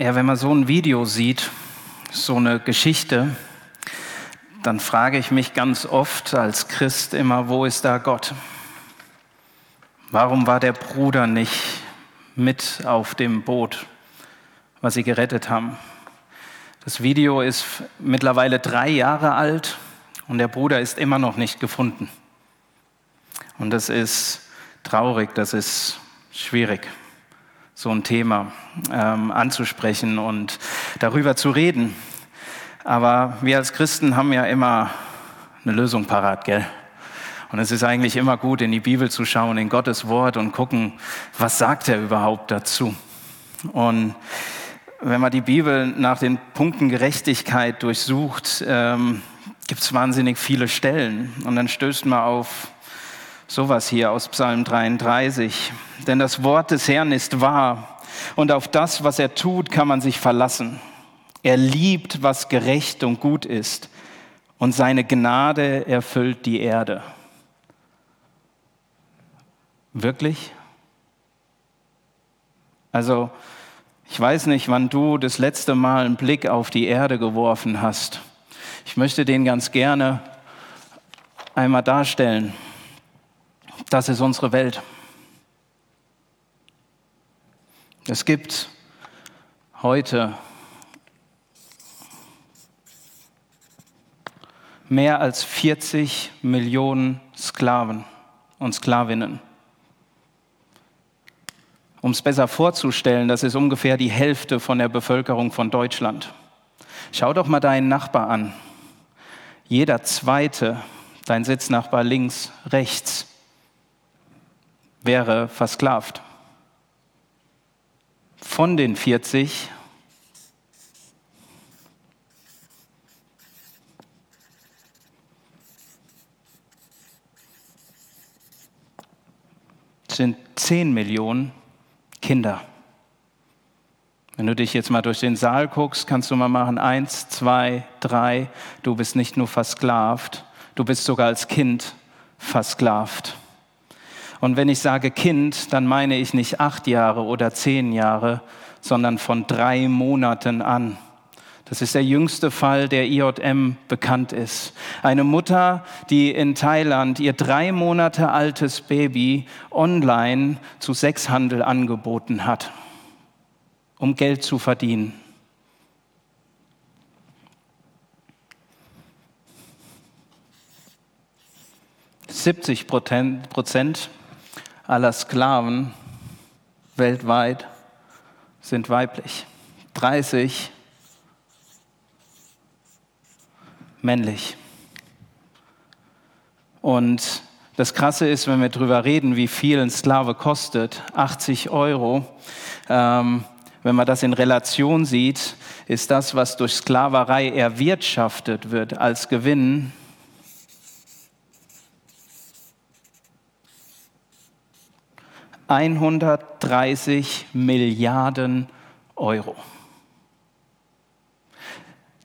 Ja, wenn man so ein Video sieht, so eine Geschichte, dann frage ich mich ganz oft als Christ immer, wo ist da Gott? Warum war der Bruder nicht mit auf dem Boot, was sie gerettet haben? Das Video ist mittlerweile drei Jahre alt und der Bruder ist immer noch nicht gefunden. Und das ist traurig, das ist schwierig so ein Thema ähm, anzusprechen und darüber zu reden. Aber wir als Christen haben ja immer eine Lösung parat, gell? Und es ist eigentlich immer gut, in die Bibel zu schauen, in Gottes Wort und gucken, was sagt er überhaupt dazu. Und wenn man die Bibel nach den Punkten Gerechtigkeit durchsucht, ähm, gibt es wahnsinnig viele Stellen. Und dann stößt man auf Sowas hier aus Psalm 33. Denn das Wort des Herrn ist wahr und auf das, was er tut, kann man sich verlassen. Er liebt, was gerecht und gut ist und seine Gnade erfüllt die Erde. Wirklich? Also, ich weiß nicht, wann du das letzte Mal einen Blick auf die Erde geworfen hast. Ich möchte den ganz gerne einmal darstellen. Das ist unsere Welt. Es gibt heute mehr als 40 Millionen Sklaven und Sklavinnen. Um es besser vorzustellen, das ist ungefähr die Hälfte von der Bevölkerung von Deutschland. Schau doch mal deinen Nachbar an. Jeder zweite, dein Sitznachbar links, rechts, wäre versklavt. Von den 40 sind 10 Millionen Kinder. Wenn du dich jetzt mal durch den Saal guckst, kannst du mal machen, eins, zwei, drei, du bist nicht nur versklavt, du bist sogar als Kind versklavt. Und wenn ich sage Kind, dann meine ich nicht acht Jahre oder zehn Jahre, sondern von drei Monaten an. Das ist der jüngste Fall, der IJM bekannt ist. Eine Mutter, die in Thailand ihr drei Monate altes Baby online zu Sexhandel angeboten hat, um Geld zu verdienen. Siebzig Prozent aller Sklaven weltweit sind weiblich. 30 männlich. Und das Krasse ist, wenn wir darüber reden, wie viel ein Sklave kostet, 80 Euro, ähm, wenn man das in Relation sieht, ist das, was durch Sklaverei erwirtschaftet wird als Gewinn, 130 Milliarden Euro.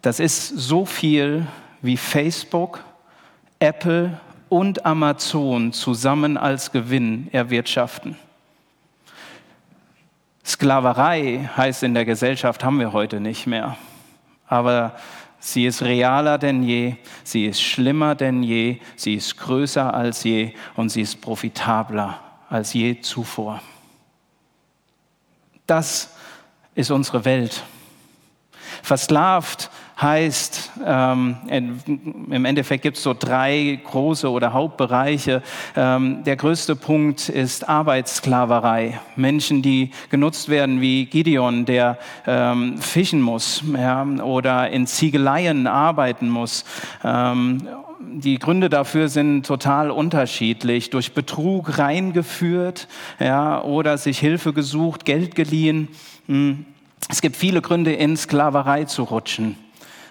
Das ist so viel, wie Facebook, Apple und Amazon zusammen als Gewinn erwirtschaften. Sklaverei heißt in der Gesellschaft haben wir heute nicht mehr. Aber sie ist realer denn je, sie ist schlimmer denn je, sie ist größer als je und sie ist profitabler als je zuvor. Das ist unsere Welt. Versklavt heißt, ähm, im Endeffekt gibt es so drei große oder Hauptbereiche. Ähm, der größte Punkt ist Arbeitssklaverei. Menschen, die genutzt werden wie Gideon, der ähm, fischen muss ja, oder in Ziegeleien arbeiten muss die Gründe dafür sind total unterschiedlich. Durch Betrug reingeführt ja, oder sich Hilfe gesucht, Geld geliehen. Hm. Es gibt viele Gründe, in Sklaverei zu rutschen.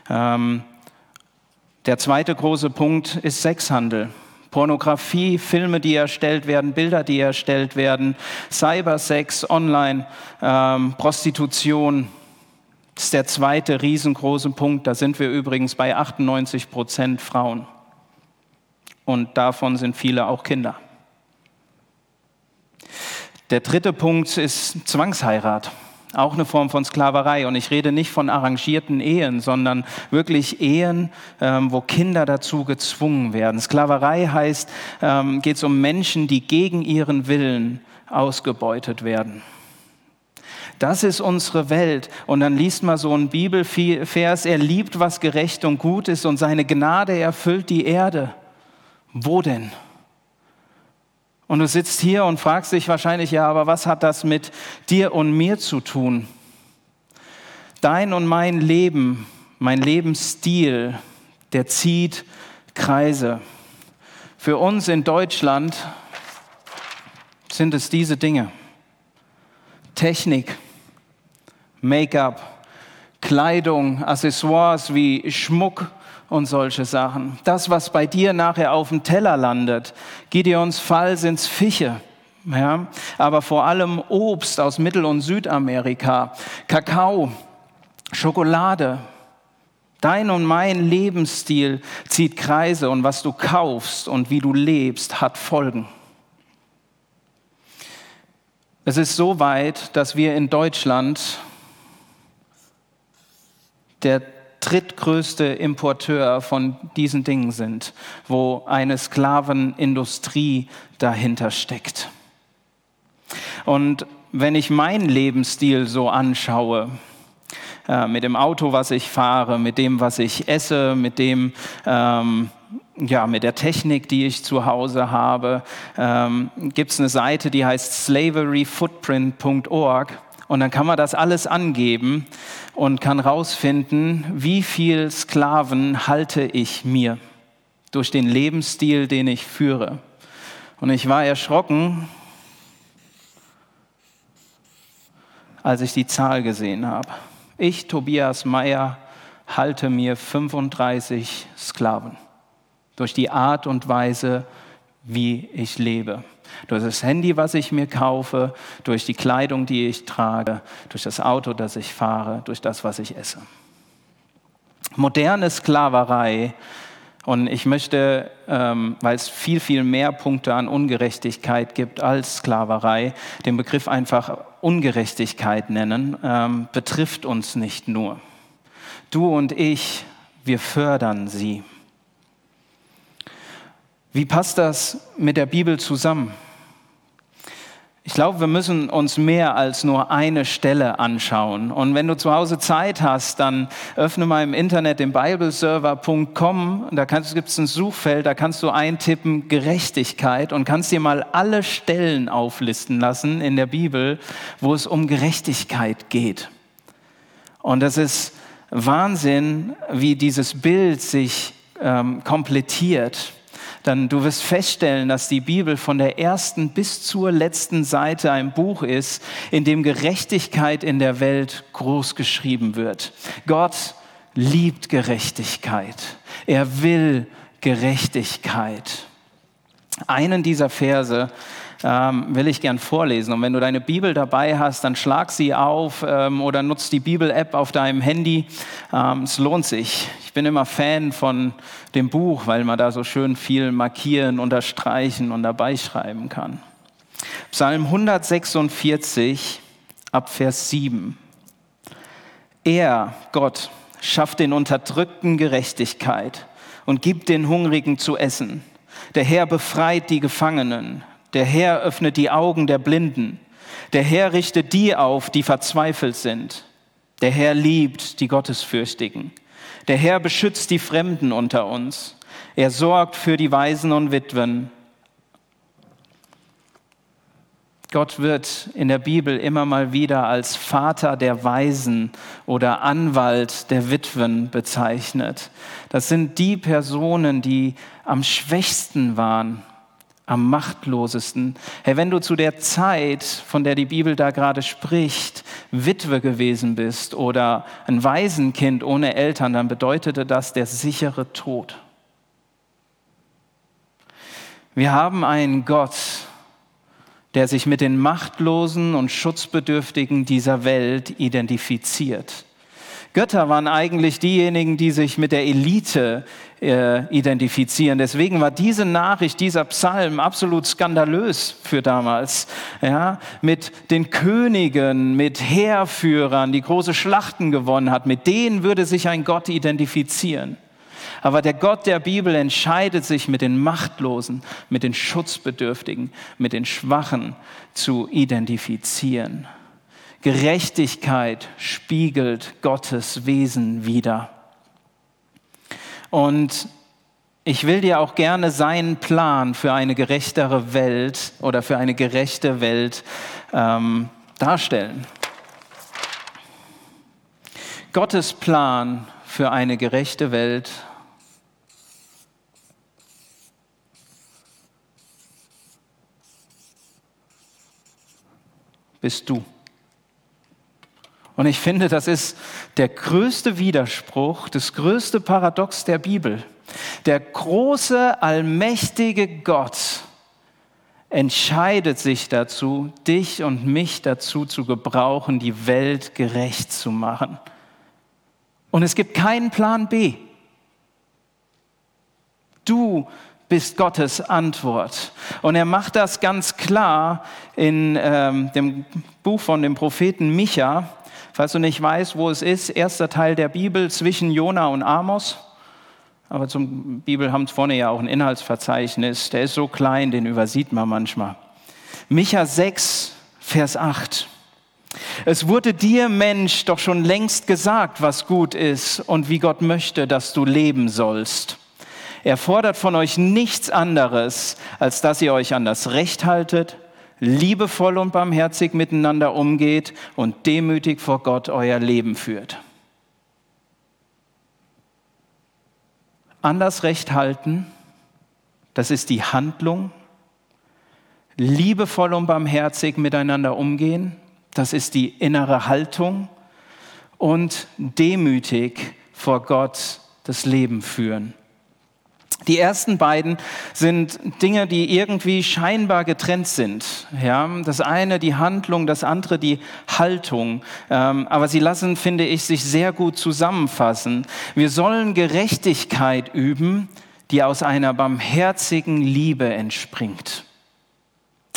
Ähm, der zweite große Punkt ist Sexhandel. Pornografie, Filme, die erstellt werden, Bilder, die erstellt werden, Cybersex, Online, ähm, Prostitution. Das ist der zweite riesengroße Punkt. Da sind wir übrigens bei 98 Prozent Frauen und davon sind viele auch Kinder. Der dritte Punkt ist Zwangsheirat. Auch eine Form von Sklaverei. Und ich rede nicht von arrangierten Ehen, sondern wirklich Ehen, ähm, wo Kinder dazu gezwungen werden. Sklaverei heißt, ähm, geht es um Menschen, die gegen ihren Willen ausgebeutet werden. Das ist unsere Welt. Und dann liest man so einen Bibelvers, er liebt, was gerecht und gut ist und seine Gnade erfüllt die Erde. Wo denn? Und du sitzt hier und fragst dich wahrscheinlich, ja, aber was hat das mit dir und mir zu tun? Dein und mein Leben, mein Lebensstil, der zieht Kreise. Für uns in Deutschland sind es diese Dinge. Technik, Make-up, Kleidung, Accessoires wie Schmuck und solche Sachen. Das, was bei dir nachher auf dem Teller landet. Gideons Fall sind es Fische. Ja, aber vor allem Obst aus Mittel- und Südamerika, Kakao, Schokolade. Dein und mein Lebensstil zieht Kreise und was du kaufst und wie du lebst, hat Folgen. Es ist so weit, dass wir in Deutschland der drittgrößte Importeur von diesen Dingen sind, wo eine Sklavenindustrie dahinter steckt. Und wenn ich meinen Lebensstil so anschaue, äh, mit dem Auto, was ich fahre, mit dem, was ich esse, mit dem, ähm, ja, mit der Technik, die ich zu Hause habe, ähm, gibt es eine Seite, die heißt slaveryfootprint.org. Und dann kann man das alles angeben und kann rausfinden, wie viel Sklaven halte ich mir durch den Lebensstil, den ich führe. Und ich war erschrocken, als ich die Zahl gesehen habe. Ich, Tobias Meyer, halte mir 35 Sklaven durch die Art und Weise, wie ich lebe. Durch das Handy, was ich mir kaufe, durch die Kleidung, die ich trage, durch das Auto, das ich fahre, durch das, was ich esse. Moderne Sklaverei, und ich möchte, ähm, weil es viel, viel mehr Punkte an Ungerechtigkeit gibt als Sklaverei, den Begriff einfach Ungerechtigkeit nennen, ähm, betrifft uns nicht nur. Du und ich, wir fördern sie. Wie passt das mit der Bibel zusammen? Ich glaube, wir müssen uns mehr als nur eine Stelle anschauen. Und wenn du zu Hause Zeit hast, dann öffne mal im Internet den bibleserver.com. Da gibt es ein Suchfeld, da kannst du eintippen Gerechtigkeit und kannst dir mal alle Stellen auflisten lassen in der Bibel, wo es um Gerechtigkeit geht. Und das ist Wahnsinn, wie dieses Bild sich ähm, komplettiert dann du wirst feststellen, dass die Bibel von der ersten bis zur letzten Seite ein Buch ist, in dem Gerechtigkeit in der Welt groß geschrieben wird. Gott liebt Gerechtigkeit. Er will Gerechtigkeit. Einen dieser Verse ähm, will ich gern vorlesen. Und wenn du deine Bibel dabei hast, dann schlag sie auf ähm, oder nutzt die Bibel-App auf deinem Handy. Ähm, es lohnt sich. Ich bin immer Fan von dem Buch, weil man da so schön viel markieren, unterstreichen und dabei schreiben kann. Psalm 146 ab Vers 7. Er, Gott, schafft den Unterdrückten Gerechtigkeit und gibt den Hungrigen zu essen. Der Herr befreit die Gefangenen. Der Herr öffnet die Augen der Blinden. Der Herr richtet die auf, die verzweifelt sind. Der Herr liebt die Gottesfürchtigen. Der Herr beschützt die Fremden unter uns. Er sorgt für die Waisen und Witwen. Gott wird in der Bibel immer mal wieder als Vater der Waisen oder Anwalt der Witwen bezeichnet. Das sind die Personen, die am schwächsten waren am machtlosesten. Hey, wenn du zu der Zeit, von der die Bibel da gerade spricht, Witwe gewesen bist oder ein Waisenkind ohne Eltern, dann bedeutete das der sichere Tod. Wir haben einen Gott, der sich mit den Machtlosen und Schutzbedürftigen dieser Welt identifiziert. Götter waren eigentlich diejenigen, die sich mit der Elite äh, identifizieren. Deswegen war diese Nachricht, dieser Psalm absolut skandalös für damals. Ja, mit den Königen, mit Heerführern, die große Schlachten gewonnen hat, mit denen würde sich ein Gott identifizieren. Aber der Gott der Bibel entscheidet sich mit den Machtlosen, mit den Schutzbedürftigen, mit den Schwachen zu identifizieren. Gerechtigkeit spiegelt Gottes Wesen wider. Und ich will dir auch gerne seinen Plan für eine gerechtere Welt oder für eine gerechte Welt ähm, darstellen. Gottes Plan für eine gerechte Welt bist du. Und ich finde, das ist der größte Widerspruch, das größte Paradox der Bibel. Der große, allmächtige Gott entscheidet sich dazu, dich und mich dazu zu gebrauchen, die Welt gerecht zu machen. Und es gibt keinen Plan B. Du bist Gottes Antwort. Und er macht das ganz klar in ähm, dem Buch von dem Propheten Micha. Falls du nicht weißt, wo es ist, erster Teil der Bibel zwischen Jona und Amos. Aber zum Bibel haben vorne ja auch ein Inhaltsverzeichnis. Der ist so klein, den übersieht man manchmal. Micha 6, Vers 8. Es wurde dir, Mensch, doch schon längst gesagt, was gut ist und wie Gott möchte, dass du leben sollst. Er fordert von euch nichts anderes, als dass ihr euch an das Recht haltet, liebevoll und barmherzig miteinander umgeht und demütig vor Gott euer Leben führt. An das Recht halten, das ist die Handlung. Liebevoll und barmherzig miteinander umgehen, das ist die innere Haltung. Und demütig vor Gott das Leben führen. Die ersten beiden sind Dinge, die irgendwie scheinbar getrennt sind. Ja, das eine die Handlung, das andere die Haltung. Ähm, aber sie lassen, finde ich, sich sehr gut zusammenfassen. Wir sollen Gerechtigkeit üben, die aus einer barmherzigen Liebe entspringt.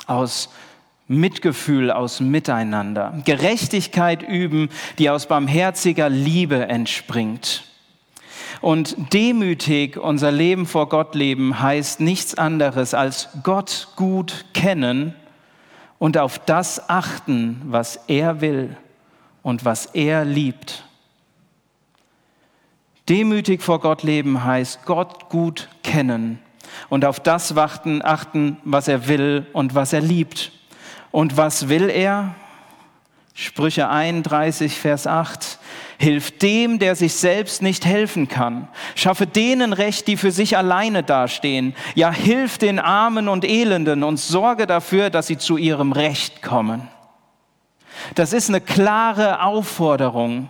Aus Mitgefühl, aus Miteinander. Gerechtigkeit üben, die aus barmherziger Liebe entspringt. Und demütig unser Leben vor Gott leben heißt nichts anderes als Gott gut kennen und auf das achten, was er will und was er liebt. Demütig vor Gott leben heißt Gott gut kennen und auf das warten, achten, was er will und was er liebt. Und was will er? Sprüche 31, Vers 8. Hilf dem, der sich selbst nicht helfen kann. Schaffe denen Recht, die für sich alleine dastehen. Ja, hilf den Armen und Elenden und sorge dafür, dass sie zu ihrem Recht kommen. Das ist eine klare Aufforderung.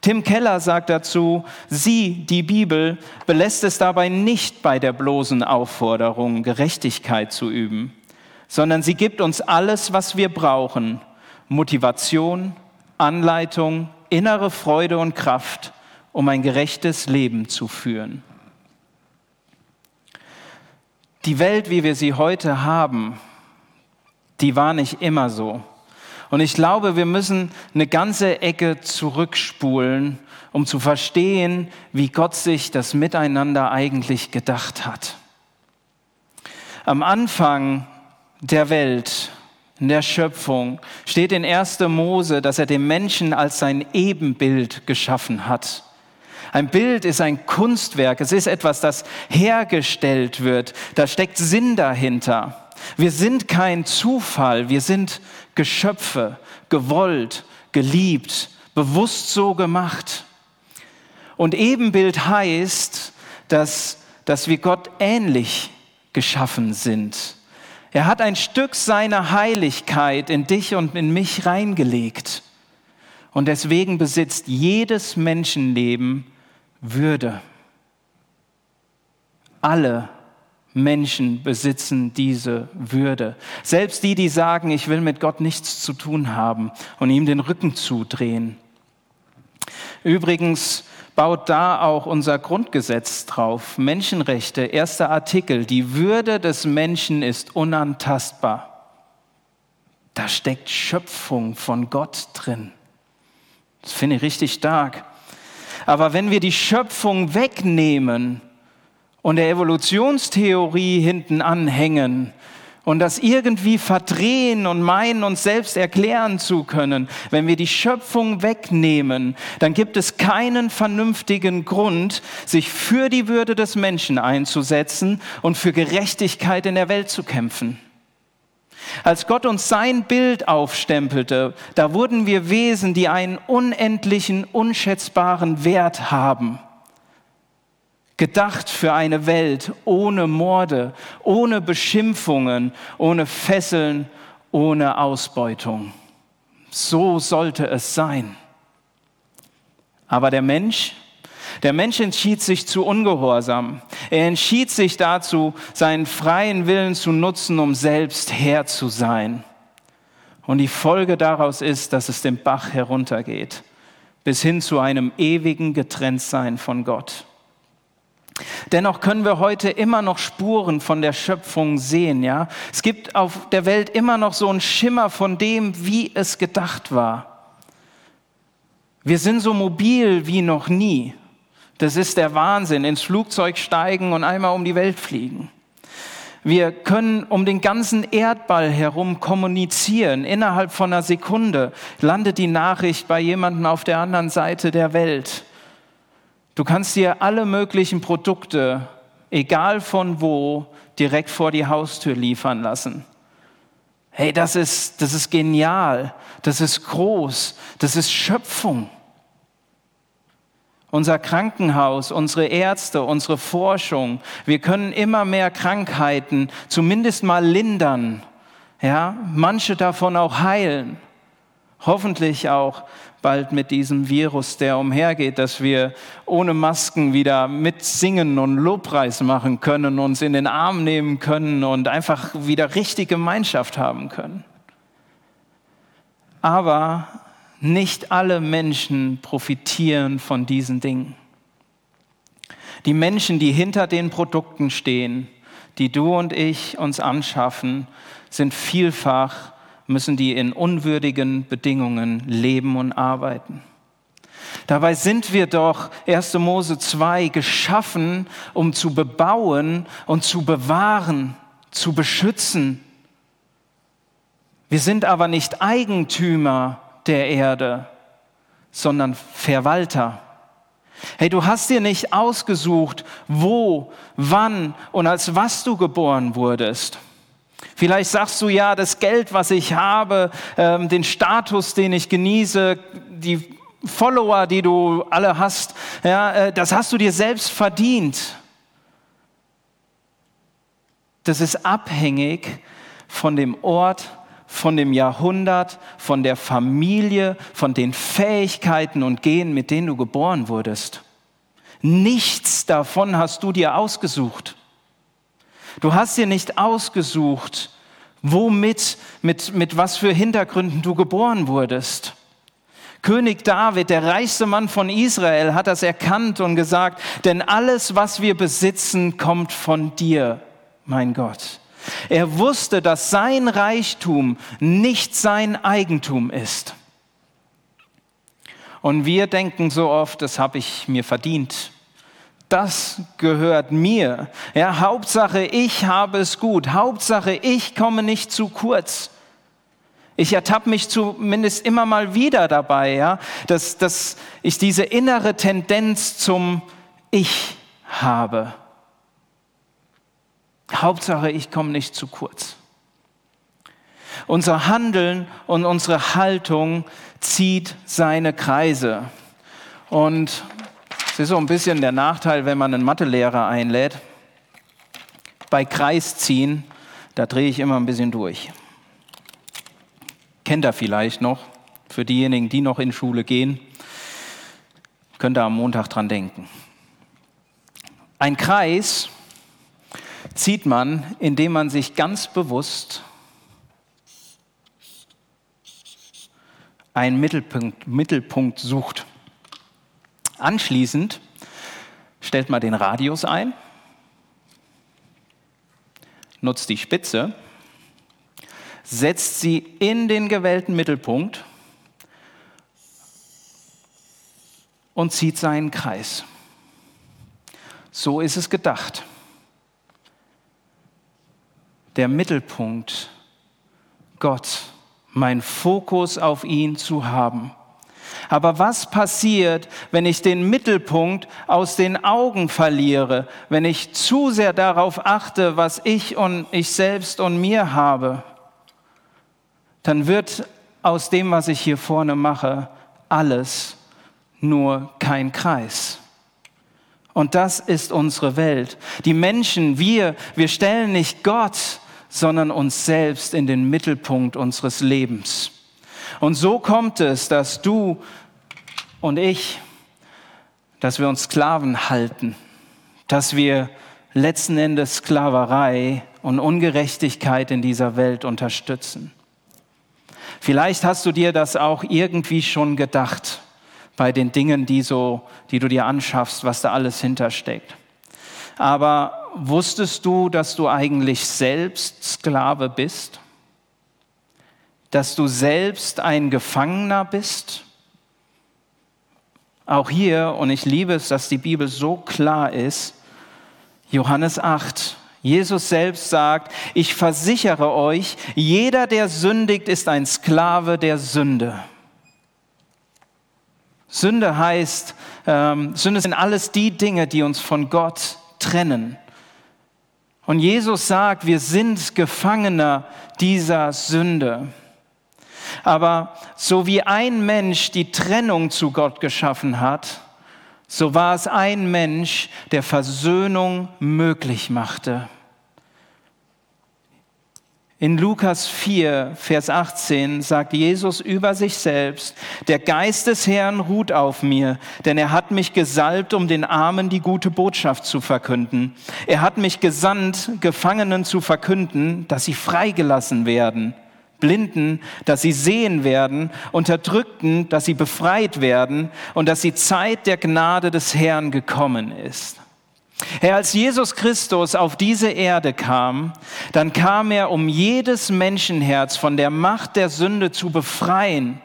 Tim Keller sagt dazu, sie, die Bibel, belässt es dabei nicht bei der bloßen Aufforderung, Gerechtigkeit zu üben, sondern sie gibt uns alles, was wir brauchen. Motivation, Anleitung, innere Freude und Kraft, um ein gerechtes Leben zu führen. Die Welt, wie wir sie heute haben, die war nicht immer so. Und ich glaube, wir müssen eine ganze Ecke zurückspulen, um zu verstehen, wie Gott sich das Miteinander eigentlich gedacht hat. Am Anfang der Welt in der Schöpfung steht in 1. Mose, dass er den Menschen als sein Ebenbild geschaffen hat. Ein Bild ist ein Kunstwerk, es ist etwas, das hergestellt wird, da steckt Sinn dahinter. Wir sind kein Zufall, wir sind Geschöpfe, gewollt, geliebt, bewusst so gemacht. Und Ebenbild heißt, dass, dass wir Gott ähnlich geschaffen sind. Er hat ein Stück seiner Heiligkeit in dich und in mich reingelegt. Und deswegen besitzt jedes Menschenleben Würde. Alle Menschen besitzen diese Würde. Selbst die, die sagen, ich will mit Gott nichts zu tun haben und ihm den Rücken zudrehen. Übrigens baut da auch unser Grundgesetz drauf. Menschenrechte, erster Artikel, die Würde des Menschen ist unantastbar. Da steckt Schöpfung von Gott drin. Das finde ich richtig stark. Aber wenn wir die Schöpfung wegnehmen und der Evolutionstheorie hinten anhängen, und das irgendwie verdrehen und meinen, uns selbst erklären zu können. Wenn wir die Schöpfung wegnehmen, dann gibt es keinen vernünftigen Grund, sich für die Würde des Menschen einzusetzen und für Gerechtigkeit in der Welt zu kämpfen. Als Gott uns sein Bild aufstempelte, da wurden wir Wesen, die einen unendlichen, unschätzbaren Wert haben gedacht für eine Welt ohne Morde, ohne Beschimpfungen, ohne Fesseln, ohne Ausbeutung. So sollte es sein. Aber der Mensch, der Mensch entschied sich zu Ungehorsam. Er entschied sich dazu, seinen freien Willen zu nutzen, um selbst Herr zu sein. Und die Folge daraus ist, dass es den Bach heruntergeht, bis hin zu einem ewigen Getrenntsein von Gott. Dennoch können wir heute immer noch Spuren von der Schöpfung sehen, ja? Es gibt auf der Welt immer noch so einen Schimmer von dem, wie es gedacht war. Wir sind so mobil wie noch nie. Das ist der Wahnsinn. Ins Flugzeug steigen und einmal um die Welt fliegen. Wir können um den ganzen Erdball herum kommunizieren. Innerhalb von einer Sekunde landet die Nachricht bei jemandem auf der anderen Seite der Welt. Du kannst dir alle möglichen Produkte, egal von wo, direkt vor die Haustür liefern lassen. Hey, das ist, das ist genial, das ist groß, das ist Schöpfung. Unser Krankenhaus, unsere Ärzte, unsere Forschung, wir können immer mehr Krankheiten zumindest mal lindern, ja, manche davon auch heilen. Hoffentlich auch bald mit diesem Virus, der umhergeht, dass wir ohne Masken wieder mitsingen und Lobpreis machen können, uns in den Arm nehmen können und einfach wieder richtige Gemeinschaft haben können. Aber nicht alle Menschen profitieren von diesen Dingen. Die Menschen, die hinter den Produkten stehen, die du und ich uns anschaffen, sind vielfach müssen die in unwürdigen Bedingungen leben und arbeiten. Dabei sind wir doch 1. Mose 2 geschaffen, um zu bebauen und zu bewahren, zu beschützen. Wir sind aber nicht Eigentümer der Erde, sondern Verwalter. Hey, du hast dir nicht ausgesucht, wo, wann und als was du geboren wurdest. Vielleicht sagst du ja, das Geld, was ich habe, ähm, den Status, den ich genieße, die Follower, die du alle hast, ja, äh, das hast du dir selbst verdient. Das ist abhängig von dem Ort, von dem Jahrhundert, von der Familie, von den Fähigkeiten und Genen, mit denen du geboren wurdest. Nichts davon hast du dir ausgesucht. Du hast dir nicht ausgesucht, womit, mit, mit was für Hintergründen du geboren wurdest. König David, der reichste Mann von Israel, hat das erkannt und gesagt, denn alles, was wir besitzen, kommt von dir, mein Gott. Er wusste, dass sein Reichtum nicht sein Eigentum ist. Und wir denken so oft, das habe ich mir verdient das gehört mir. Ja, Hauptsache, ich habe es gut. Hauptsache, ich komme nicht zu kurz. Ich ertappe mich zumindest immer mal wieder dabei, ja, dass, dass ich diese innere Tendenz zum Ich habe. Hauptsache, ich komme nicht zu kurz. Unser Handeln und unsere Haltung zieht seine Kreise. Und das ist so ein bisschen der Nachteil, wenn man einen Mathelehrer einlädt. Bei Kreisziehen, da drehe ich immer ein bisschen durch. Kennt er vielleicht noch? Für diejenigen, die noch in Schule gehen, könnt ihr am Montag dran denken. Ein Kreis zieht man, indem man sich ganz bewusst einen Mittelpunkt, Mittelpunkt sucht. Anschließend stellt man den Radius ein, nutzt die Spitze, setzt sie in den gewählten Mittelpunkt und zieht seinen Kreis. So ist es gedacht. Der Mittelpunkt, Gott, mein Fokus auf ihn zu haben. Aber was passiert, wenn ich den Mittelpunkt aus den Augen verliere, wenn ich zu sehr darauf achte, was ich und ich selbst und mir habe? Dann wird aus dem, was ich hier vorne mache, alles nur kein Kreis. Und das ist unsere Welt. Die Menschen, wir, wir stellen nicht Gott, sondern uns selbst in den Mittelpunkt unseres Lebens. Und so kommt es, dass du und ich, dass wir uns Sklaven halten, dass wir letzten Endes Sklaverei und Ungerechtigkeit in dieser Welt unterstützen. Vielleicht hast du dir das auch irgendwie schon gedacht bei den Dingen, die, so, die du dir anschaffst, was da alles hintersteckt. Aber wusstest du, dass du eigentlich selbst Sklave bist? Dass du selbst ein Gefangener bist? Auch hier, und ich liebe es, dass die Bibel so klar ist, Johannes 8, Jesus selbst sagt, ich versichere euch, jeder, der sündigt, ist ein Sklave der Sünde. Sünde heißt, ähm, Sünde sind alles die Dinge, die uns von Gott trennen. Und Jesus sagt, wir sind Gefangener dieser Sünde. Aber so wie ein Mensch die Trennung zu Gott geschaffen hat, so war es ein Mensch, der Versöhnung möglich machte. In Lukas 4, Vers 18 sagt Jesus über sich selbst, der Geist des Herrn ruht auf mir, denn er hat mich gesalbt, um den Armen die gute Botschaft zu verkünden. Er hat mich gesandt, Gefangenen zu verkünden, dass sie freigelassen werden, Blinden, dass sie sehen werden, Unterdrückten, dass sie befreit werden und dass die Zeit der Gnade des Herrn gekommen ist. Herr, als Jesus Christus auf diese Erde kam, dann kam er, um jedes Menschenherz von der Macht der Sünde zu befreien.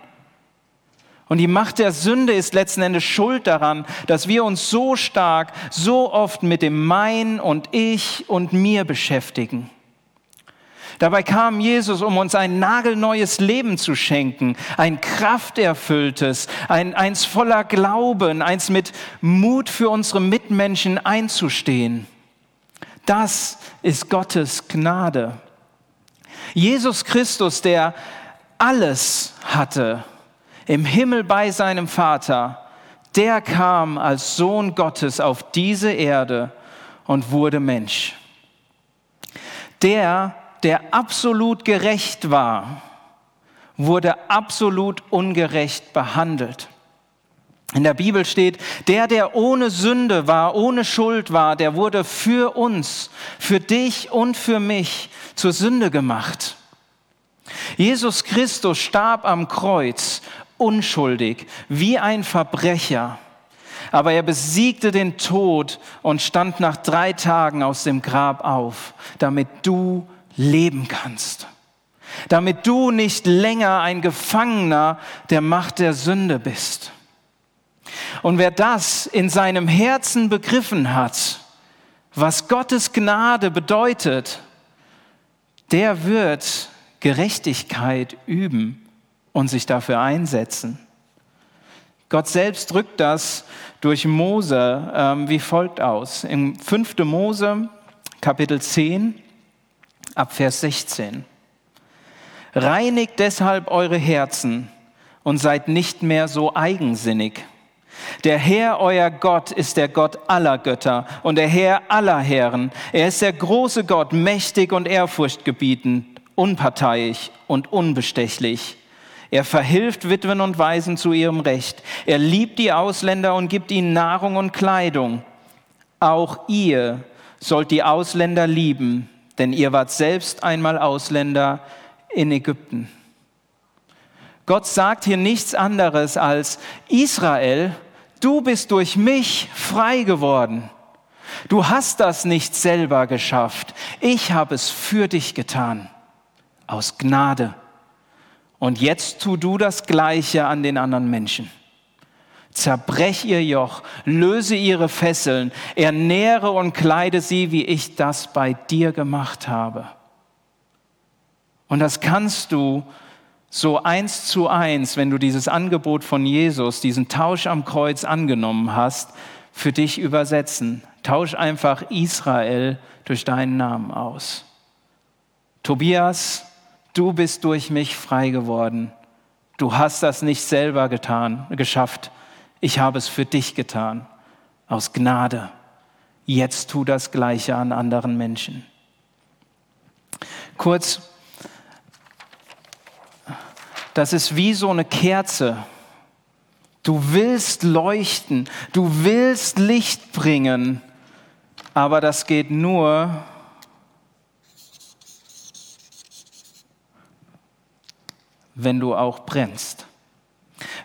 Und die Macht der Sünde ist letzten Endes schuld daran, dass wir uns so stark, so oft mit dem Mein und Ich und mir beschäftigen. Dabei kam Jesus, um uns ein nagelneues Leben zu schenken, ein krafterfülltes, ein, eins voller Glauben, eins mit Mut für unsere Mitmenschen einzustehen. Das ist Gottes Gnade. Jesus Christus, der alles hatte im Himmel bei seinem Vater, der kam als Sohn Gottes auf diese Erde und wurde Mensch. Der der absolut gerecht war, wurde absolut ungerecht behandelt. In der Bibel steht, der, der ohne Sünde war, ohne Schuld war, der wurde für uns, für dich und für mich zur Sünde gemacht. Jesus Christus starb am Kreuz unschuldig, wie ein Verbrecher. Aber er besiegte den Tod und stand nach drei Tagen aus dem Grab auf, damit du leben kannst. Damit du nicht länger ein Gefangener der Macht der Sünde bist. Und wer das in seinem Herzen begriffen hat, was Gottes Gnade bedeutet, der wird Gerechtigkeit üben und sich dafür einsetzen. Gott selbst drückt das durch Mose ähm, wie folgt aus. Im 5. Mose, Kapitel 10, ab Vers 16. Reinigt deshalb eure Herzen und seid nicht mehr so eigensinnig. Der Herr, euer Gott, ist der Gott aller Götter und der Herr aller Herren. Er ist der große Gott, mächtig und ehrfurchtgebietend, unparteiisch und unbestechlich. Er verhilft Witwen und Waisen zu ihrem Recht. Er liebt die Ausländer und gibt ihnen Nahrung und Kleidung. Auch ihr sollt die Ausländer lieben, denn ihr wart selbst einmal Ausländer in Ägypten. Gott sagt hier nichts anderes als Israel, du bist durch mich frei geworden. Du hast das nicht selber geschafft. Ich habe es für dich getan. Aus Gnade. Und jetzt tu du das Gleiche an den anderen Menschen. Zerbrech ihr Joch, löse ihre Fesseln, ernähre und kleide sie, wie ich das bei dir gemacht habe. Und das kannst du so eins zu eins, wenn du dieses Angebot von Jesus, diesen Tausch am Kreuz angenommen hast, für dich übersetzen. Tausch einfach Israel durch deinen Namen aus. Tobias, du bist durch mich frei geworden. Du hast das nicht selber getan, geschafft. Ich habe es für dich getan, aus Gnade. Jetzt tu das Gleiche an anderen Menschen. Kurz, das ist wie so eine Kerze. Du willst leuchten, du willst Licht bringen, aber das geht nur, wenn du auch brennst.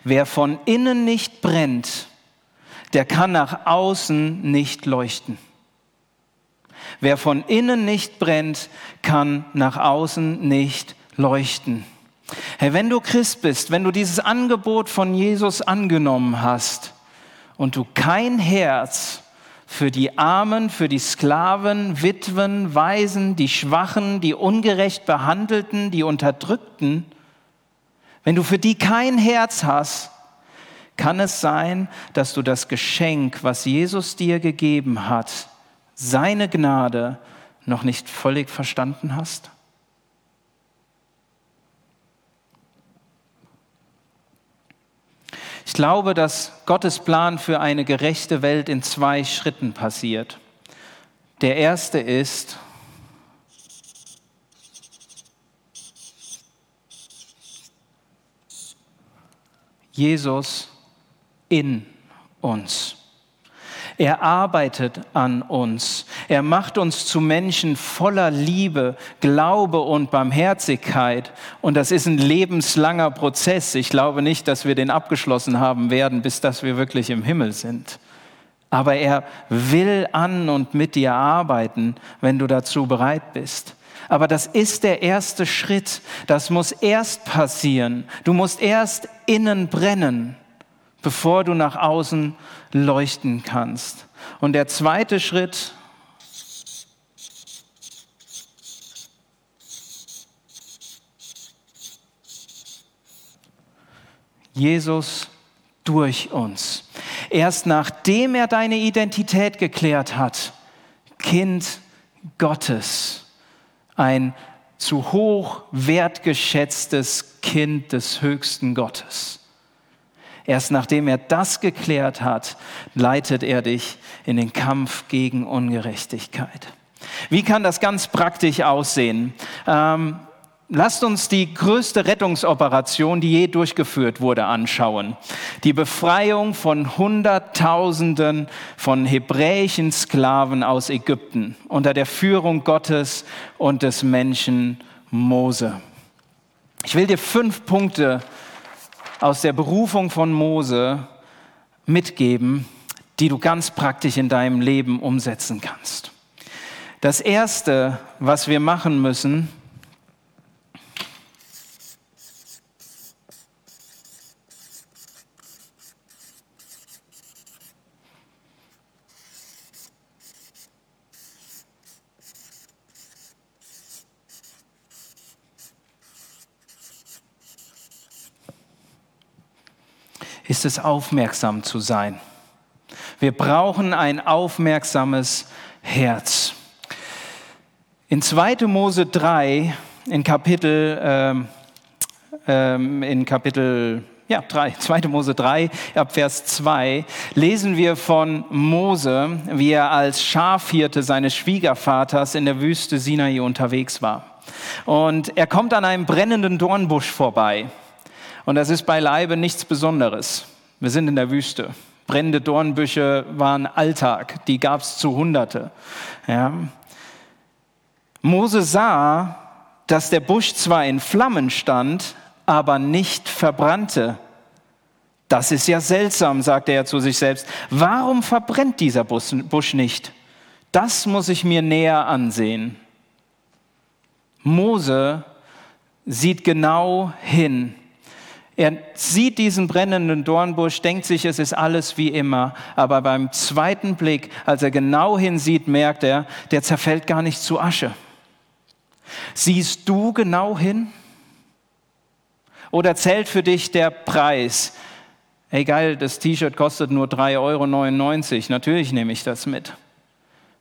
Wer von innen nicht brennt, der kann nach außen nicht leuchten. Wer von innen nicht brennt, kann nach außen nicht leuchten. Hey, wenn du Christ bist, wenn du dieses Angebot von Jesus angenommen hast und du kein Herz für die Armen, für die Sklaven, Witwen, Waisen, die Schwachen, die ungerecht behandelten, die Unterdrückten, wenn du für die kein Herz hast, kann es sein, dass du das Geschenk, was Jesus dir gegeben hat, seine Gnade, noch nicht völlig verstanden hast? Ich glaube, dass Gottes Plan für eine gerechte Welt in zwei Schritten passiert. Der erste ist, Jesus in uns. Er arbeitet an uns. Er macht uns zu Menschen voller Liebe, Glaube und Barmherzigkeit. Und das ist ein lebenslanger Prozess. Ich glaube nicht, dass wir den abgeschlossen haben werden, bis dass wir wirklich im Himmel sind. Aber er will an und mit dir arbeiten, wenn du dazu bereit bist. Aber das ist der erste Schritt. Das muss erst passieren. Du musst erst innen brennen, bevor du nach außen leuchten kannst. Und der zweite Schritt, Jesus durch uns. Erst nachdem er deine Identität geklärt hat, Kind Gottes ein zu hoch wertgeschätztes Kind des höchsten Gottes. Erst nachdem er das geklärt hat, leitet er dich in den Kampf gegen Ungerechtigkeit. Wie kann das ganz praktisch aussehen? Ähm, Lasst uns die größte Rettungsoperation, die je durchgeführt wurde, anschauen. Die Befreiung von Hunderttausenden von hebräischen Sklaven aus Ägypten unter der Führung Gottes und des Menschen Mose. Ich will dir fünf Punkte aus der Berufung von Mose mitgeben, die du ganz praktisch in deinem Leben umsetzen kannst. Das Erste, was wir machen müssen, ist es aufmerksam zu sein. Wir brauchen ein aufmerksames Herz. In 2. Mose 3, in Kapitel, ähm, ähm, in Kapitel ja, 3, 2. Mose 3, ab Vers 2, lesen wir von Mose, wie er als Schafhirte seines Schwiegervaters in der Wüste Sinai unterwegs war. Und er kommt an einem brennenden Dornbusch vorbei. Und das ist beileibe nichts Besonderes. Wir sind in der Wüste. Brennende Dornbüsche waren Alltag, die gab es zu Hunderte. Ja. Mose sah, dass der Busch zwar in Flammen stand, aber nicht verbrannte. Das ist ja seltsam, sagte er zu sich selbst. Warum verbrennt dieser Busch nicht? Das muss ich mir näher ansehen. Mose sieht genau hin. Er sieht diesen brennenden Dornbusch, denkt sich, es ist alles wie immer. Aber beim zweiten Blick, als er genau hinsieht, merkt er, der zerfällt gar nicht zu Asche. Siehst du genau hin? Oder zählt für dich der Preis? Hey geil, das T-Shirt kostet nur 3,99 Euro. Natürlich nehme ich das mit.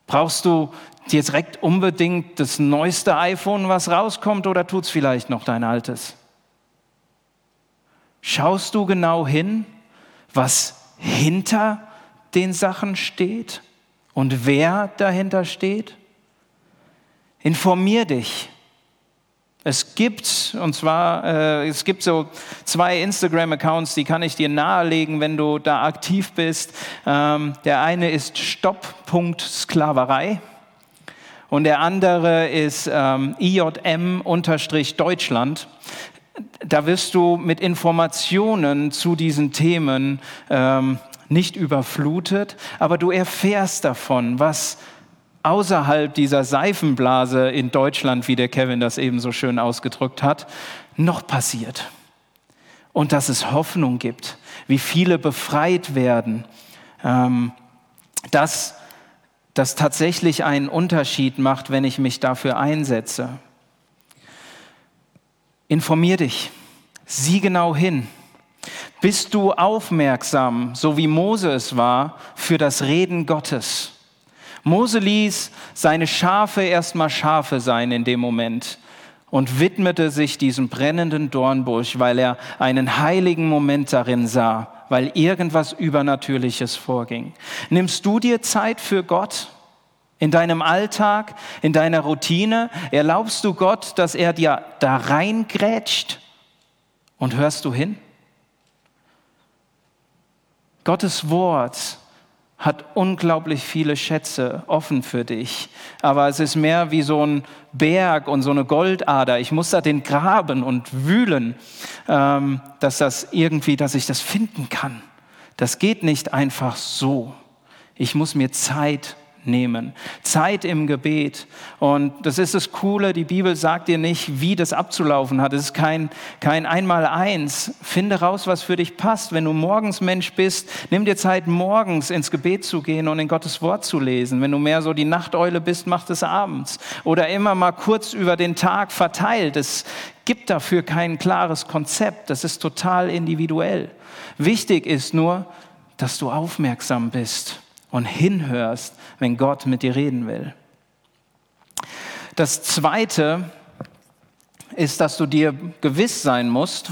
Brauchst du direkt unbedingt das neueste iPhone, was rauskommt, oder tut es vielleicht noch dein altes? Schaust du genau hin, was hinter den Sachen steht und wer dahinter steht? Informier dich. Es gibt, und zwar, äh, es gibt so zwei Instagram-Accounts, die kann ich dir nahelegen, wenn du da aktiv bist. Ähm, der eine ist Stopp.sklaverei und der andere ist ähm, IJM-Deutschland. Da wirst du mit Informationen zu diesen Themen ähm, nicht überflutet, aber du erfährst davon, was außerhalb dieser Seifenblase in Deutschland, wie der Kevin das eben so schön ausgedrückt hat, noch passiert. Und dass es Hoffnung gibt, wie viele befreit werden, ähm, dass das tatsächlich einen Unterschied macht, wenn ich mich dafür einsetze. Informier dich, sieh genau hin. Bist du aufmerksam, so wie Mose es war, für das Reden Gottes? Mose ließ seine Schafe erstmal Schafe sein in dem Moment und widmete sich diesem brennenden Dornbusch, weil er einen heiligen Moment darin sah, weil irgendwas Übernatürliches vorging. Nimmst du dir Zeit für Gott? In deinem Alltag, in deiner Routine, erlaubst du Gott, dass er dir da reingrätscht und hörst du hin? Gottes Wort hat unglaublich viele Schätze offen für dich. Aber es ist mehr wie so ein Berg und so eine Goldader. Ich muss da den graben und wühlen, ähm, dass das irgendwie, dass ich das finden kann. Das geht nicht einfach so. Ich muss mir Zeit nehmen. Zeit im Gebet. Und das ist das Coole, die Bibel sagt dir nicht, wie das abzulaufen hat. Es ist kein, kein Einmaleins. Finde raus, was für dich passt. Wenn du morgens Mensch bist, nimm dir Zeit, morgens ins Gebet zu gehen und in Gottes Wort zu lesen. Wenn du mehr so die Nachteule bist, mach das abends. Oder immer mal kurz über den Tag verteilt. Es gibt dafür kein klares Konzept. Das ist total individuell. Wichtig ist nur, dass du aufmerksam bist und hinhörst, wenn Gott mit dir reden will. Das Zweite ist, dass du dir gewiss sein musst,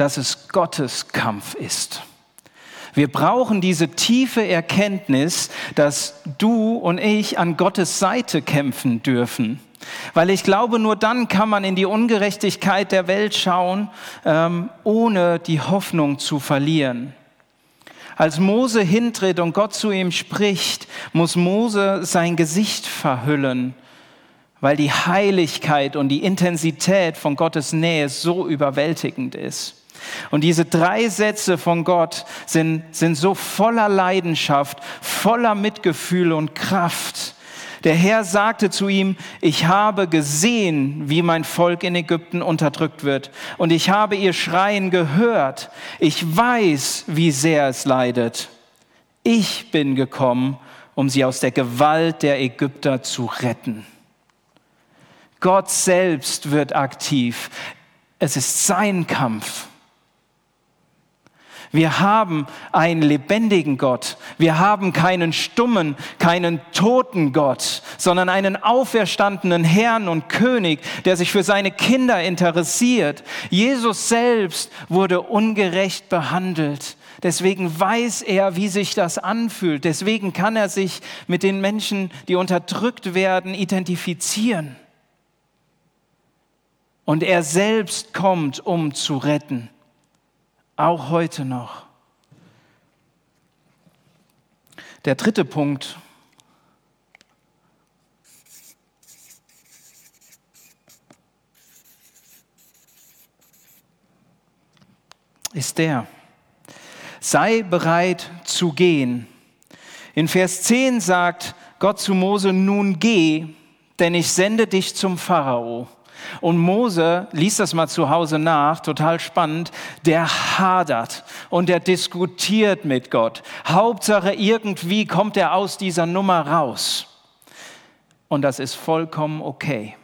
dass es Gottes Kampf ist. Wir brauchen diese tiefe Erkenntnis, dass du und ich an Gottes Seite kämpfen dürfen. Weil ich glaube, nur dann kann man in die Ungerechtigkeit der Welt schauen, ähm, ohne die Hoffnung zu verlieren. Als Mose hintritt und Gott zu ihm spricht, muss Mose sein Gesicht verhüllen, weil die Heiligkeit und die Intensität von Gottes Nähe so überwältigend ist. Und diese drei Sätze von Gott sind, sind so voller Leidenschaft, voller Mitgefühl und Kraft. Der Herr sagte zu ihm, ich habe gesehen, wie mein Volk in Ägypten unterdrückt wird, und ich habe ihr Schreien gehört. Ich weiß, wie sehr es leidet. Ich bin gekommen, um sie aus der Gewalt der Ägypter zu retten. Gott selbst wird aktiv. Es ist sein Kampf. Wir haben einen lebendigen Gott. Wir haben keinen stummen, keinen toten Gott, sondern einen auferstandenen Herrn und König, der sich für seine Kinder interessiert. Jesus selbst wurde ungerecht behandelt. Deswegen weiß er, wie sich das anfühlt. Deswegen kann er sich mit den Menschen, die unterdrückt werden, identifizieren. Und er selbst kommt, um zu retten auch heute noch. Der dritte Punkt ist der, sei bereit zu gehen. In Vers 10 sagt Gott zu Mose, nun geh, denn ich sende dich zum Pharao. Und Mose, liest das mal zu Hause nach, total spannend, der hadert und der diskutiert mit Gott. Hauptsache irgendwie kommt er aus dieser Nummer raus. Und das ist vollkommen okay.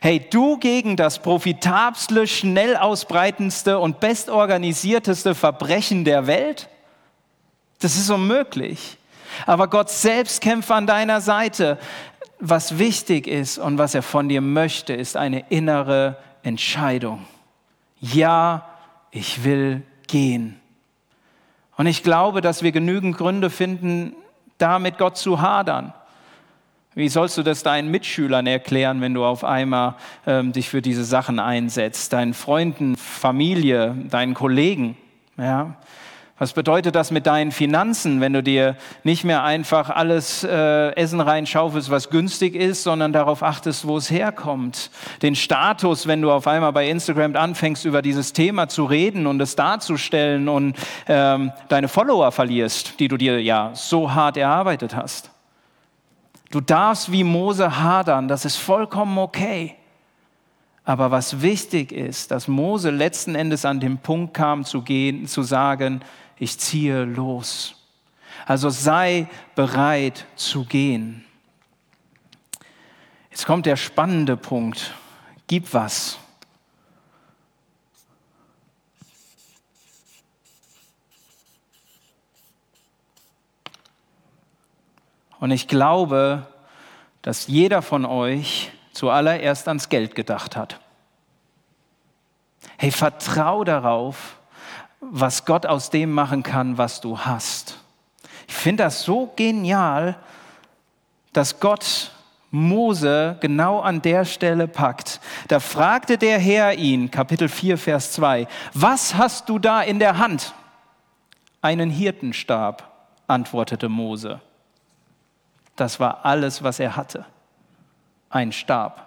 Hey, du gegen das profitabelste, schnell ausbreitendste und bestorganisierteste Verbrechen der Welt? Das ist unmöglich. Aber Gott selbst kämpft an deiner Seite. Was wichtig ist und was er von dir möchte, ist eine innere Entscheidung. Ja, ich will gehen. Und ich glaube, dass wir genügend Gründe finden, da mit Gott zu hadern. Wie sollst du das deinen Mitschülern erklären, wenn du auf einmal ähm, dich für diese Sachen einsetzt? Deinen Freunden, Familie, deinen Kollegen? Ja? Was bedeutet das mit deinen Finanzen, wenn du dir nicht mehr einfach alles äh, Essen reinschaufelst, was günstig ist, sondern darauf achtest, wo es herkommt? Den Status, wenn du auf einmal bei Instagram anfängst, über dieses Thema zu reden und es darzustellen und ähm, deine Follower verlierst, die du dir ja so hart erarbeitet hast. Du darfst wie Mose hadern, das ist vollkommen okay. Aber was wichtig ist, dass Mose letzten Endes an den Punkt kam zu gehen, zu sagen, ich ziehe los. Also sei bereit zu gehen. Jetzt kommt der spannende Punkt. Gib was. Und ich glaube, dass jeder von euch zuallererst ans Geld gedacht hat. Hey, vertrau darauf, was Gott aus dem machen kann, was du hast. Ich finde das so genial, dass Gott Mose genau an der Stelle packt. Da fragte der Herr ihn, Kapitel 4, Vers 2, was hast du da in der Hand? Einen Hirtenstab, antwortete Mose. Das war alles, was er hatte. Ein Stab.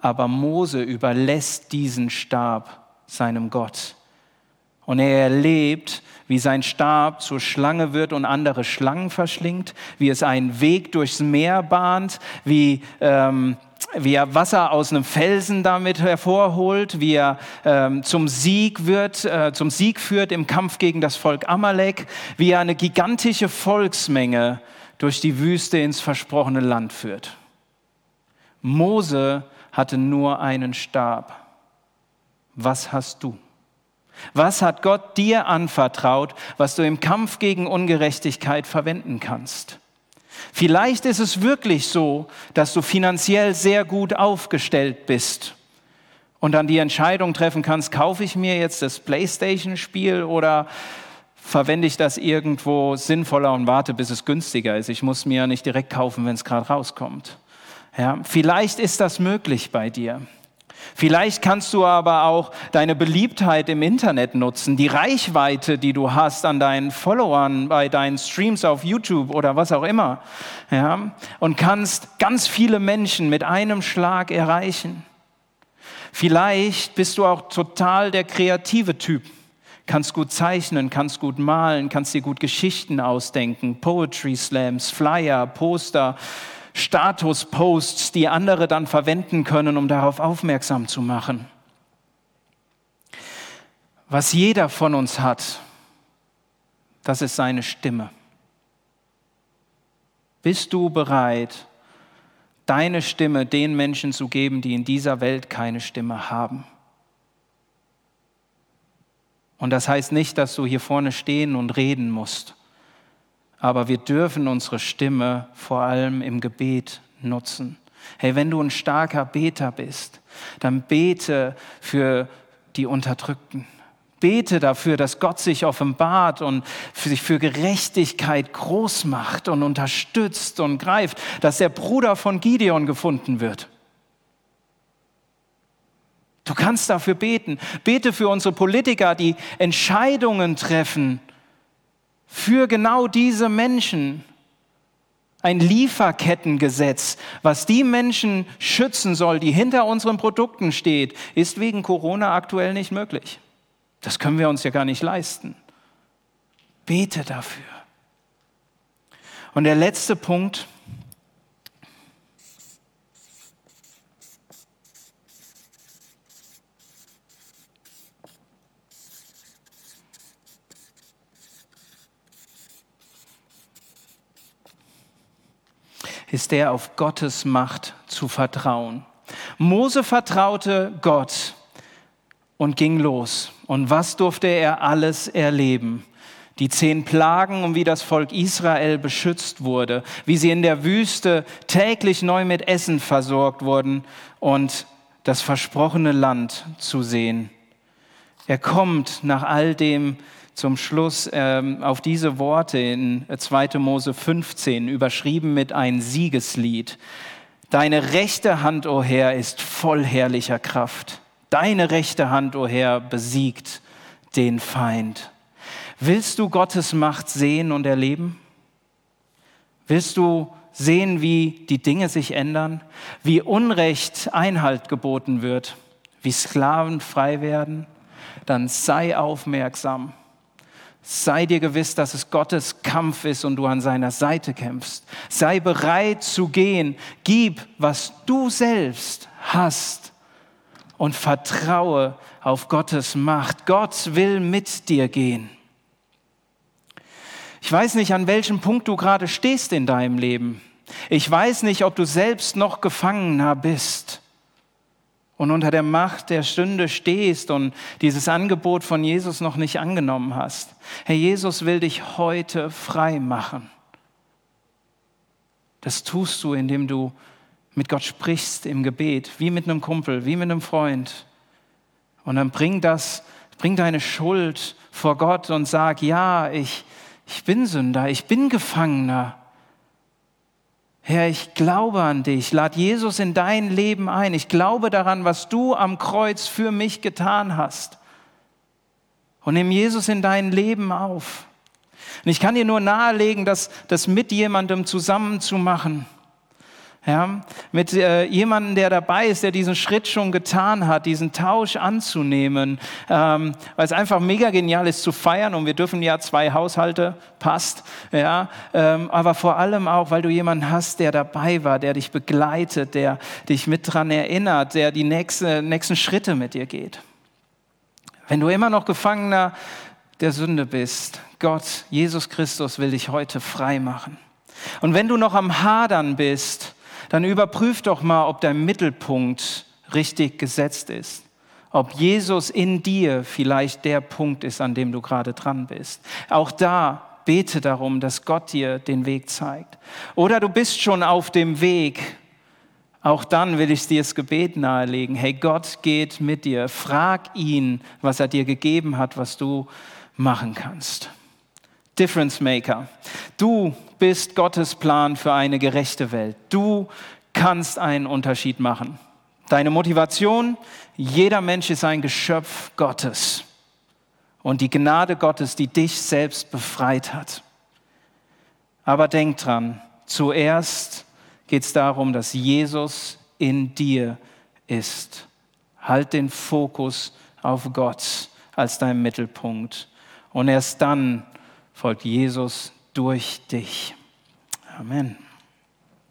Aber Mose überlässt diesen Stab seinem Gott. Und er erlebt, wie sein Stab zur Schlange wird und andere Schlangen verschlingt, wie es einen Weg durchs Meer bahnt, wie, ähm, wie er Wasser aus einem Felsen damit hervorholt, wie er ähm, zum Sieg wird, äh, zum Sieg führt im Kampf gegen das Volk Amalek, wie er eine gigantische Volksmenge durch die Wüste ins versprochene Land führt. Mose hatte nur einen Stab. Was hast du? Was hat Gott dir anvertraut, was du im Kampf gegen Ungerechtigkeit verwenden kannst? Vielleicht ist es wirklich so, dass du finanziell sehr gut aufgestellt bist und dann die Entscheidung treffen kannst, kaufe ich mir jetzt das PlayStation-Spiel oder verwende ich das irgendwo sinnvoller und warte, bis es günstiger ist. Ich muss mir nicht direkt kaufen, wenn es gerade rauskommt. Ja, vielleicht ist das möglich bei dir. Vielleicht kannst du aber auch deine Beliebtheit im Internet nutzen, die Reichweite, die du hast an deinen Followern, bei deinen Streams auf YouTube oder was auch immer, ja, und kannst ganz viele Menschen mit einem Schlag erreichen. Vielleicht bist du auch total der kreative Typ. Kannst gut zeichnen, kannst gut malen, kannst dir gut Geschichten ausdenken, Poetry Slams, Flyer, Poster, Status-Posts, die andere dann verwenden können, um darauf aufmerksam zu machen. Was jeder von uns hat, das ist seine Stimme. Bist du bereit, deine Stimme den Menschen zu geben, die in dieser Welt keine Stimme haben? Und das heißt nicht, dass du hier vorne stehen und reden musst. Aber wir dürfen unsere Stimme vor allem im Gebet nutzen. Hey, wenn du ein starker Beter bist, dann bete für die Unterdrückten. Bete dafür, dass Gott sich offenbart und sich für Gerechtigkeit groß macht und unterstützt und greift, dass der Bruder von Gideon gefunden wird. Du kannst dafür beten. Bete für unsere Politiker, die Entscheidungen treffen für genau diese Menschen ein Lieferkettengesetz, was die Menschen schützen soll, die hinter unseren Produkten steht, ist wegen Corona aktuell nicht möglich. Das können wir uns ja gar nicht leisten. Bete dafür. Und der letzte Punkt, ist der auf Gottes Macht zu vertrauen. Mose vertraute Gott und ging los. Und was durfte er alles erleben? Die zehn Plagen und wie das Volk Israel beschützt wurde, wie sie in der Wüste täglich neu mit Essen versorgt wurden und das versprochene Land zu sehen. Er kommt nach all dem zum Schluss ähm, auf diese Worte in 2. Mose 15, überschrieben mit ein Siegeslied. Deine rechte Hand, o oh Herr, ist voll herrlicher Kraft. Deine rechte Hand, o oh Herr, besiegt den Feind. Willst du Gottes Macht sehen und erleben? Willst du sehen, wie die Dinge sich ändern, wie Unrecht Einhalt geboten wird, wie Sklaven frei werden? Dann sei aufmerksam Sei dir gewiss, dass es Gottes Kampf ist und du an seiner Seite kämpfst. Sei bereit zu gehen. Gib, was du selbst hast und vertraue auf Gottes Macht. Gott will mit dir gehen. Ich weiß nicht, an welchem Punkt du gerade stehst in deinem Leben. Ich weiß nicht, ob du selbst noch Gefangener bist und unter der Macht der Stunde stehst und dieses Angebot von Jesus noch nicht angenommen hast. Herr Jesus will dich heute frei machen. Das tust du, indem du mit Gott sprichst im Gebet, wie mit einem Kumpel, wie mit einem Freund. Und dann bring das, bring deine Schuld vor Gott und sag, ja, ich, ich bin Sünder, ich bin Gefangener. Herr, ich glaube an dich. Lad Jesus in dein Leben ein. Ich glaube daran, was du am Kreuz für mich getan hast. Und nimm Jesus in dein Leben auf. Und ich kann dir nur nahelegen, das, das mit jemandem zusammen zu machen ja, mit äh, jemandem, der dabei ist, der diesen Schritt schon getan hat, diesen Tausch anzunehmen, ähm, weil es einfach mega genial ist zu feiern und wir dürfen ja zwei Haushalte, passt, ja, ähm, aber vor allem auch, weil du jemanden hast, der dabei war, der dich begleitet, der dich mit dran erinnert, der die nächste, nächsten Schritte mit dir geht. Wenn du immer noch Gefangener der Sünde bist, Gott, Jesus Christus will dich heute frei machen. Und wenn du noch am Hadern bist, dann überprüf doch mal, ob dein Mittelpunkt richtig gesetzt ist. Ob Jesus in dir vielleicht der Punkt ist, an dem du gerade dran bist. Auch da bete darum, dass Gott dir den Weg zeigt. Oder du bist schon auf dem Weg. Auch dann will ich dir das Gebet nahelegen. Hey, Gott geht mit dir. Frag ihn, was er dir gegeben hat, was du machen kannst. Difference Maker. Du bist Gottes Plan für eine gerechte Welt. Du kannst einen Unterschied machen. Deine Motivation, jeder Mensch ist ein Geschöpf Gottes. Und die Gnade Gottes, die dich selbst befreit hat. Aber denk dran, zuerst geht es darum, dass Jesus in dir ist. Halt den Fokus auf Gott als dein Mittelpunkt. Und erst dann folgt Jesus durch dich. Amen.